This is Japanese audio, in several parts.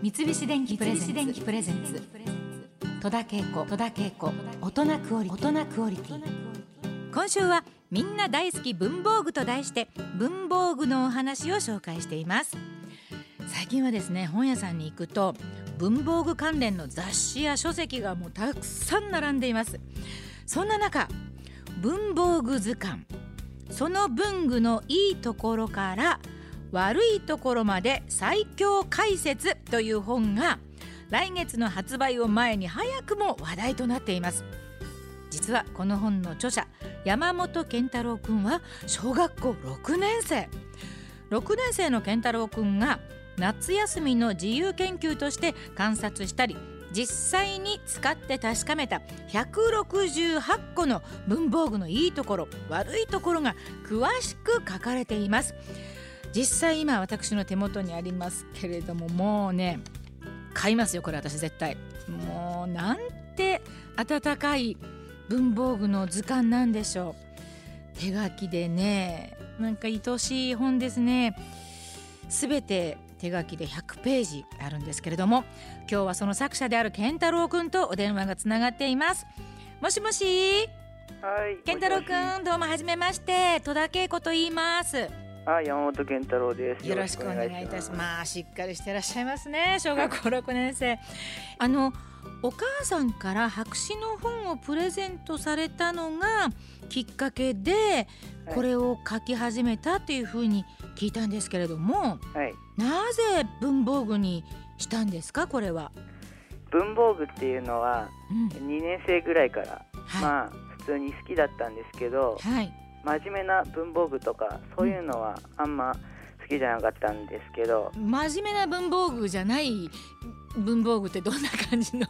三菱電機プレゼンツ。戸田恵子戸田恵子大人クオリ大人クオリティ。今週はみんな大好き文房具と題して文房具のお話を紹介しています。最近はですね本屋さんに行くと文房具関連の雑誌や書籍がもうたくさん並んでいます。そんな中文房具図鑑その文具のいいところから悪いところまで最強解説という本が来月の発売を前に早くも話題となっています。実はこの本の著者山本健太郎くんは小学校6年生。6年生の健太郎くんが夏休みの自由研究として観察したり実際に使って確かめた168個の文房具のいいところ悪いところが詳しく書かれています。実際今私の手元にありますけれどももうね買いますよこれ私絶対。もうなんて温かい文房具の図鑑なんでしょう。手書きでねなんか愛しい本ですね。すべて手書きで100ページあるんですけれども今日はその作者である健太郎くんとお電話がつながっています。もしもし。はい。健太郎くんどうもはじめまして。戸田恵子と言いますあ、山本健太郎です。よろしくお願いいたします。しっかりしてらっしゃいますね。小学校6年生。あのお母さんから白紙の本をプレゼントされたのがきっかけではいこれを書き始めたっていうふうに聞いたんですけれども、はい。なぜ文房具にしたんですか？これは。文房具っていうのはうん、2年生ぐらいから、はい、まあ普通に好きだったんですけど、はい、真面目な文房具とかそういうのはあんま好きじゃなかったんですけど、真面目な文房具じゃない文房具ってどんな感じの？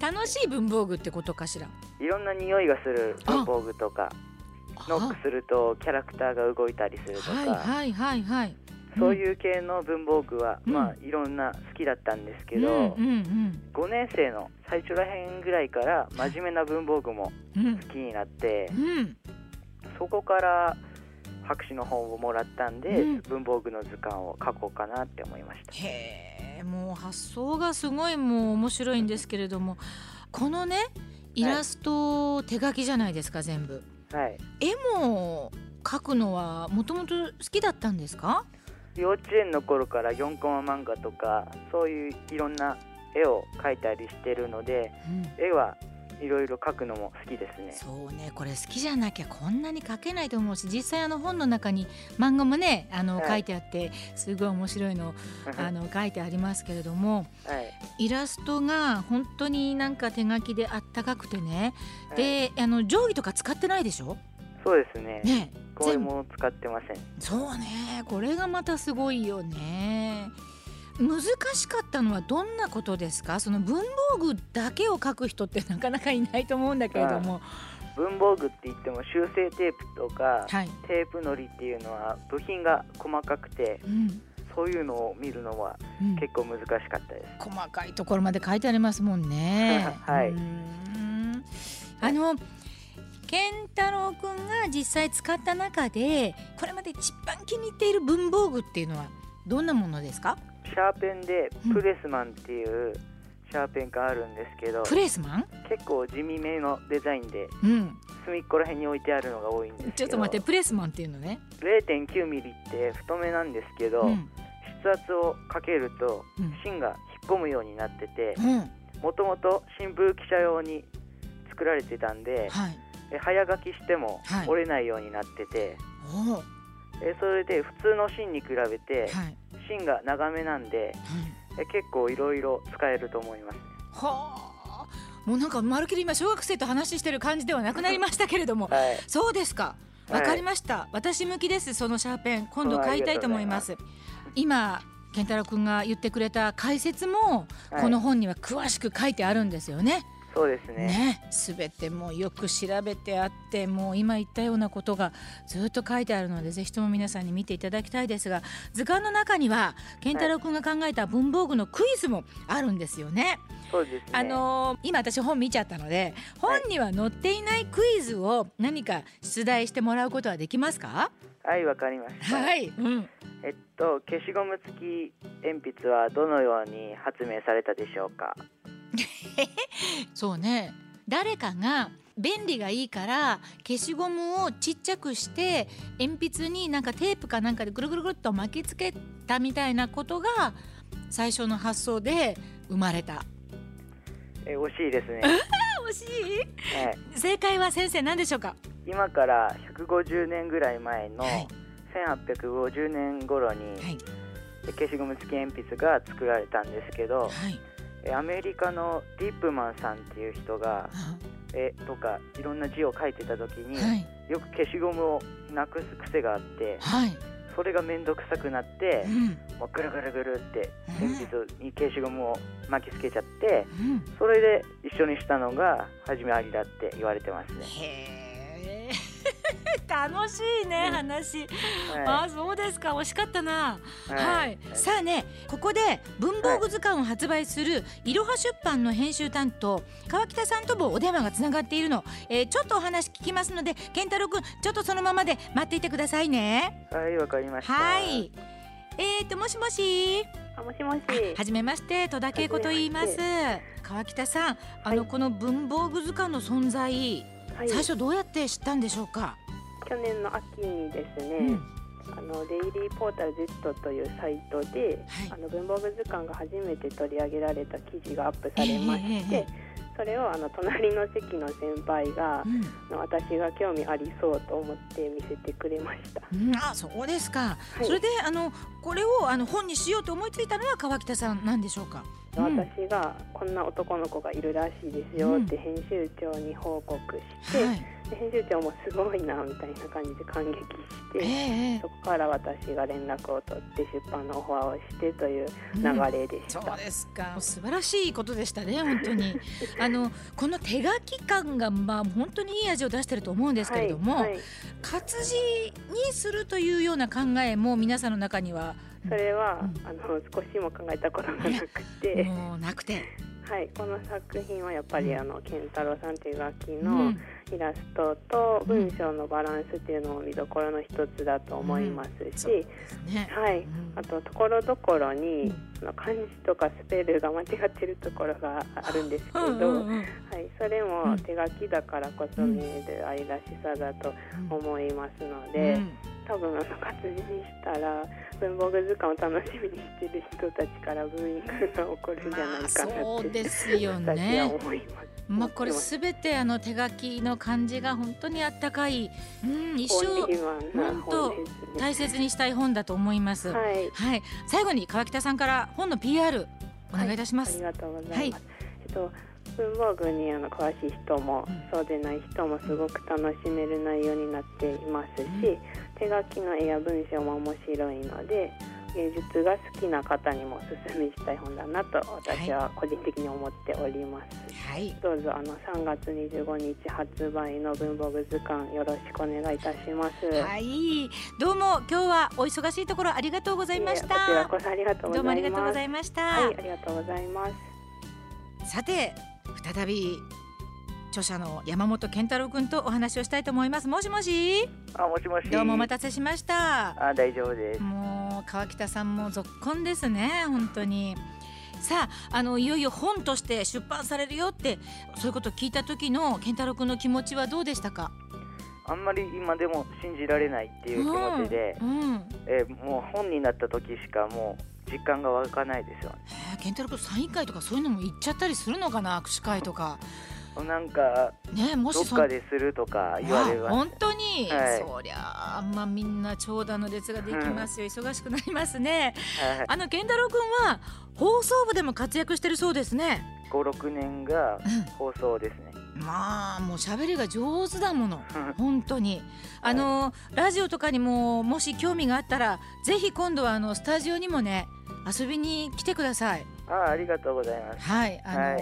楽しい文房具ってことかしら？いろんな匂いがする文房具とか、ノックするとキャラクターが動いたりするとか、はいはいはいはい。そういう系の文房具は、うん。まあいろんな好きだったんですけうんど、うん。5年生の最初らへんぐらいから真面目な文房具もうんうん。好きになって、うんそこから白紙の本をもらったんで、うん。文房具の図鑑を書こうかなって思いました。へえもう発想がすごいもう面白いんですけれどもこのねイラスト手書きじゃないですか全部。はい。絵も描くのはもともと好きだったんですか？幼稚園の頃から4コマ漫画とかそういういろんな絵を描いたりしてるので絵はいろいろ描くのも好きですね。そうねこれ好きじゃなきゃこんなに描けないと思うし実際あの本の中に漫画もねあのはい。書いてあってすごい面白いのあの書いてありますけれどもはい。イラストが本当になんか手書きであったかくてね、はい。であの定規とか使ってないでしょ？そうですね。ねこれも使ってません。そうねこれがまたすごいよね難しかったのはどんなことですか？その文房具だけを書く人って なかなかいないと思うんだけれども、文房具って言っても修正テープとかはい、テープのりっていうのは部品が細かくてうん。そういうのを見るのはうん、結構難しかったです。細かいところまで書いてありますもんね。はい。あの健太郎くんが実際使った中でこれまで一番気に入っている文房具っていうのはどんなものですか？シャーペンでうん。プレスマンっていうシャーペンがあるんですけど、プレスマン、結構地味めのデザインでうん、隅っこら辺に置いてあるのが多いんですちょっと待ってプレスマンっていうのね？0.9ミリって太めなんですけど、うん。筆圧をかけるとうん。芯が引っ込むようになっててうん。もともと新聞記者用に作られてたんではい、え早書きしてもはい。折れないようになってて、おおえそれで普通の芯に比べてはい、芯が長めなんでえ結構いろいろ使えると思いますね。はあ。もうなんかまるっきり今小学生と話してる感じではなくなりましたけれども。はい。そうですか。わかりました、私向きですそのシャーペン。今度買いたいと思います。今健太郎くんが言ってくれた解説もはい。この本には詳しく書いてあるんですよね。そうですね。ね、すべてもうよく調べてあってもう今言ったようなことがずっと書いてあるのでぜひとも皆さんに見ていただきたいですが図鑑の中には健太郎くんが考えた文房具のクイズもあるんですよね。そうですね。あのー今私本見ちゃったので本には載っていないクイズを何か出題してもらうことはできますか？はいわかりました。はい、うん、えっと消しゴム付き鉛筆はどのように発明されたでしょうか？そうね。誰かが便利がいいから消しゴムをちっちゃくして鉛筆になんかテープかなんかでぐるぐるぐるっと巻きつけたみたいなことが最初の発想で生まれた。え惜しいですね、惜しい？はい、正解は先生何でしょうか？今から150年ぐらい前のはい。1850年頃にはい。消しゴム付き鉛筆が作られたんですけどはい。えアメリカのディップマンさんっていう人が 絵とかいろんな字を書いてた時にはい。よく消しゴムをなくす癖があってはい、それが面倒くさくなってうん。もうぐるぐるぐるってうん。鉛筆に消しゴムを巻きつけちゃってうん、それで一緒にしたのが始まりだって言われてますね。楽しいねうん。話、はあそうですか。惜しかったな。い。はい、さあねここで文房具図鑑を発売するいろは出版の編集担当川北さんともお電話がつながっているの、えーちょっとお話聞きますので健太郎くんちょっとそのままで待っていてくださいね。はいわかりました。はい。えーともしもし？あもしもし。はじめまして戸田恵子と言います。川北さんあの、はい。この文房具図鑑の存在はい、最初どうやって知ったんでしょうか、去年の秋にですね、うん。あのデイリーポータル Z というサイトで、はい。あの文房具図鑑が初めて取り上げられた記事がアップされまして、えええそれをあの隣の席の先輩が、うん。私が興味ありそうと思って見せてくれました。うん、あそうですか、はい。それであのこれをあの本にしようと思いついたのは川北さんなんでしょうか、うん。私がこんな男の子がいるらしいですよって編集長に報告して、はい。で編集長もすごいなみたいな感じで感激して、ええ。そこから私が連絡を取って出版のオファーをしてといううん。流れでした。そうですか。素晴らしいことでしたね本当に。あのこの手書き感がまあ本当にいい味を出してると思うんですけれども、はいはい。活字にするというような考えも皆さんの中にはそれは、うん。あの少しも考えたことがなくて、もうなくて、はい、この作品はやっぱりあの健太郎さん手書きうのんイラストと文章のバランスっていうのも見どころの一つだと思いますし、ですね、はい、うん。あとところどころに、うん。あの漢字とかスペルが間違ってるところがあるんですけど、うんうんうん。はい、それうん。も手書きだからこそ見える愛らしさだと思いますので、うん。多分あの活字にしたら文房具図鑑を楽しみにしてる人たちからブーイングが起こるんじゃないかなまあって、そうですよ私はね。思います。まあこれすべてあの手書きの漢字が本当にあったかい、うん、一生本人はな本ですね。大切にしたい本だと思います。はい、はい、最後に川北さんから本の PR お願いいたします。ありがとうございます。はいえっと文房具にあの詳しい人も、うんそうでない人もすごく楽しめる内容になっていますし、うん手書きの絵や文章も面白いので芸術が好きな方にもおすすめしたい本だなと私は個人的に思っております。はい、どうぞあの3月25日発売の文房具図鑑よろしくお願いいたします。はい、どうも今日はお忙しいところありがとうございましいえこちらた。こそありがとうございます。どうもありがとうございました。はい、ありがとうございます。さて再び著者の山本健太郎君とお話をしたいと思います。もしもし、あもしもし。どうもお待たせしました。あ大丈夫です。もう川北さんも続婚ですね本当に。さああのいよいよ本として出版されるよってそういうことを聞いた時の健太郎君の気持ちはどうでしたか？あんまり今でも信じられないっていう気持ちで、うんうん。えーもう本になった時しかもう実感が湧かないですよ。えー健太郎君サイン会とかそういうのも行っちゃったりするのかな握手会とかなんかねもどっかでするとか言われま本当に、はい。そりゃあまあみんな長蛇の列ができますよ、忙しくなりますね。はい、あの健太郎君は放送部でも活躍してるそうですね。五六年がう放送ですね。んまあもう喋りが上手だもの。本当に。あの、ラジオとかにももし興味があったらぜひ今度はあのスタジオにもね遊びに来てくださいあありがとうございます。はいあ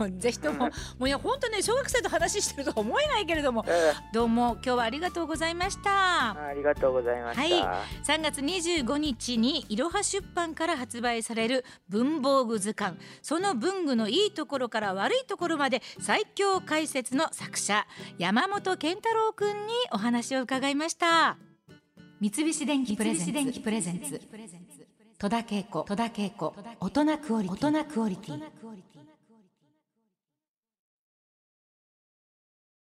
の、ぜひとももういや本当ね小学生と話してるとは思えないけれどもあどうも今日はありがとうございました。あありがとうございました。は3月25日にいろは出版から発売される文房具図鑑。その文具のいいところから悪いところまで最強解説の作者山本健太郎くんにお話を伺いました。三菱電機プレゼンツ戸田恵子戸田恵子大人クオリティ。